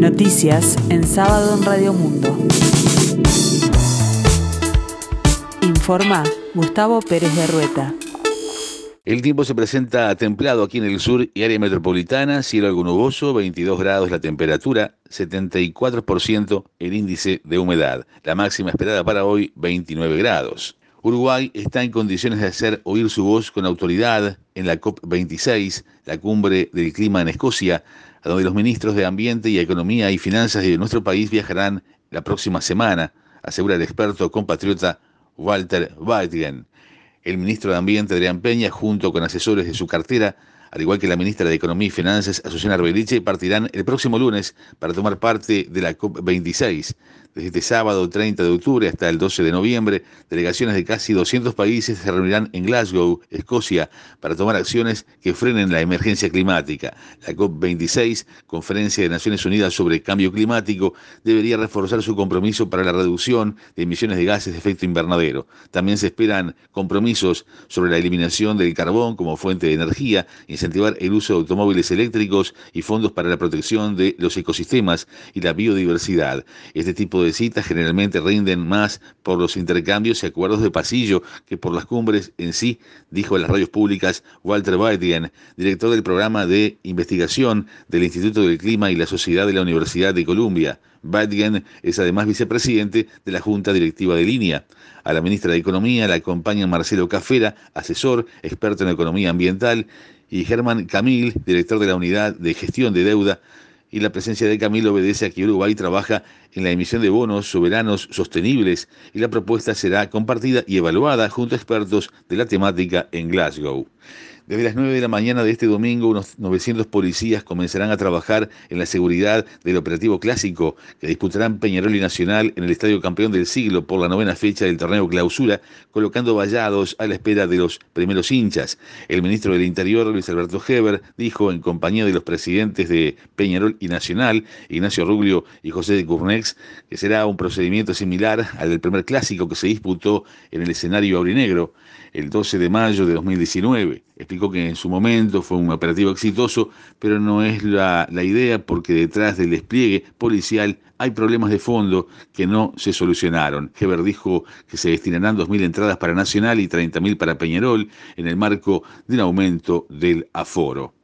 Noticias en sábado en Radio Mundo. Informa Gustavo Pérez de Rueta. El tiempo se presenta templado aquí en el sur y área metropolitana, cielo algo nuboso, 22 grados la temperatura, 74% el índice de humedad. La máxima esperada para hoy, 29 grados. Uruguay está en condiciones de hacer oír su voz con autoridad en la COP26, la cumbre del clima en Escocia, a donde los ministros de Ambiente y Economía y Finanzas de nuestro país viajarán la próxima semana, asegura el experto compatriota Walter Weidgen. El ministro de Ambiente, Adrián Peña, junto con asesores de su cartera, al igual que la ministra de Economía y Finanzas, Azucena Arbeliche, partirán el próximo lunes para tomar parte de la COP26. Desde este sábado 30 de octubre hasta el 12 de noviembre, delegaciones de casi 200 países se reunirán en Glasgow, Escocia, para tomar acciones que frenen la emergencia climática. La COP26, Conferencia de Naciones Unidas sobre Cambio Climático, debería reforzar su compromiso para la reducción de emisiones de gases de efecto invernadero. También se esperan compromisos sobre la eliminación del carbón como fuente de energía, incentivar el uso de automóviles eléctricos y fondos para la protección de los ecosistemas y la biodiversidad. Este tipo citas generalmente rinden más por los intercambios y acuerdos de pasillo que por las cumbres en sí, dijo en las radios públicas Walter Weidgen, director del programa de investigación del Instituto del Clima y la Sociedad de la Universidad de Columbia. Weidgen es además vicepresidente de la Junta Directiva de Línea. A la ministra de Economía la acompañan Marcelo Cafera, asesor, experto en economía ambiental, y Germán Camil, director de la Unidad de Gestión de Deuda y la presencia de Camilo obedece a que Uruguay trabaja en la emisión de bonos soberanos sostenibles y la propuesta será compartida y evaluada junto a expertos de la temática en Glasgow. Desde las 9 de la mañana de este domingo, unos 900 policías comenzarán a trabajar en la seguridad del operativo clásico que disputarán Peñarol y Nacional en el Estadio Campeón del Siglo por la novena fecha del torneo Clausura, colocando vallados a la espera de los primeros hinchas. El ministro del Interior, Luis Alberto Heber, dijo en compañía de los presidentes de Peñarol y Nacional, Ignacio Ruglio y José de Curnex, que será un procedimiento similar al del primer clásico que se disputó en el escenario aurinegro el 12 de mayo de 2019. Explicó que en su momento fue un operativo exitoso, pero no es la, la idea porque detrás del despliegue policial hay problemas de fondo que no se solucionaron. Heber dijo que se destinarán 2.000 entradas para Nacional y 30.000 para Peñarol en el marco de un aumento del aforo.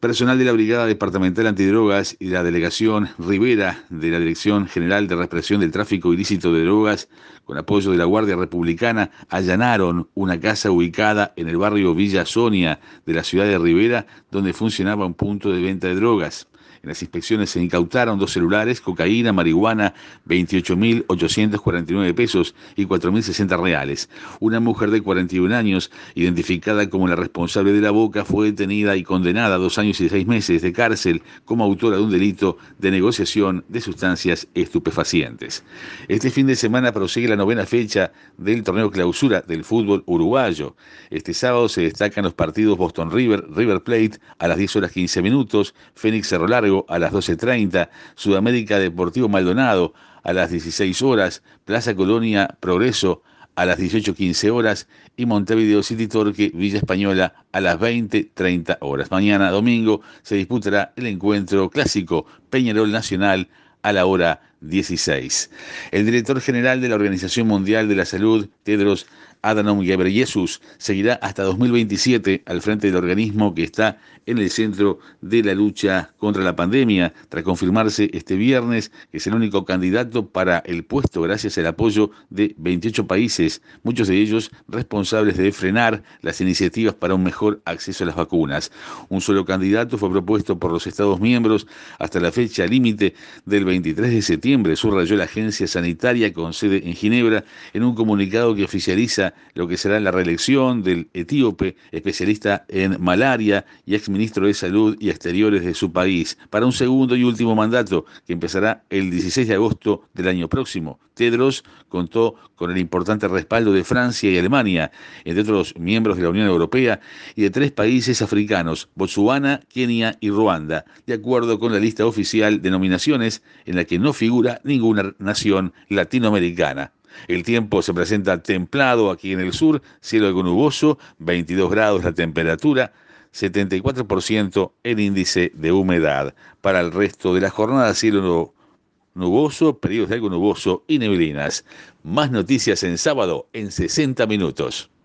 Personal de la Brigada Departamental Antidrogas y la Delegación Rivera de la Dirección General de Represión del Tráfico Ilícito de Drogas, con apoyo de la Guardia Republicana, allanaron una casa ubicada en el barrio Villa Sonia de la ciudad de Rivera, donde funcionaba un punto de venta de drogas. En las inspecciones se incautaron dos celulares, cocaína, marihuana, 28.849 pesos y 4.060 reales. Una mujer de 41 años, identificada como la responsable de la boca, fue detenida y condenada a dos años y seis meses de cárcel como autora de un delito de negociación de sustancias estupefacientes. Este fin de semana prosigue la novena fecha del torneo clausura del fútbol uruguayo. Este sábado se destacan los partidos Boston River, River Plate a las 10 horas 15 minutos, Fénix Cerro Largo, a las 12.30, Sudamérica Deportivo Maldonado a las 16 horas, Plaza Colonia Progreso a las 18.15 horas y Montevideo City Torque Villa Española a las 20.30 horas. Mañana, domingo, se disputará el encuentro clásico Peñarol Nacional a la hora 16. El director general de la Organización Mundial de la Salud, Tedros Adhanom Ghebreyesus, seguirá hasta 2027 al frente del organismo que está en el centro de la lucha contra la pandemia, tras confirmarse este viernes que es el único candidato para el puesto gracias al apoyo de 28 países, muchos de ellos responsables de frenar las iniciativas para un mejor acceso a las vacunas. Un solo candidato fue propuesto por los Estados miembros hasta la fecha límite del 23 de septiembre, subrayó la agencia sanitaria con sede en Ginebra en un comunicado que oficializa lo que será la reelección del etíope, especialista en malaria y exministro de Salud y Exteriores de su país, para un segundo y último mandato que empezará el 16 de agosto del año próximo. Tedros contó con el importante respaldo de Francia y Alemania, entre otros miembros de la Unión Europea, y de tres países africanos, Botsuana, Kenia y Ruanda, de acuerdo con la lista oficial de nominaciones en la que no figura ninguna nación latinoamericana. El tiempo se presenta templado aquí en el sur, cielo algo nuboso, 22 grados la temperatura, 74% el índice de humedad. Para el resto de la jornada, cielo nuboso, periodos de algo nuboso y neblinas. Más noticias en sábado en 60 minutos.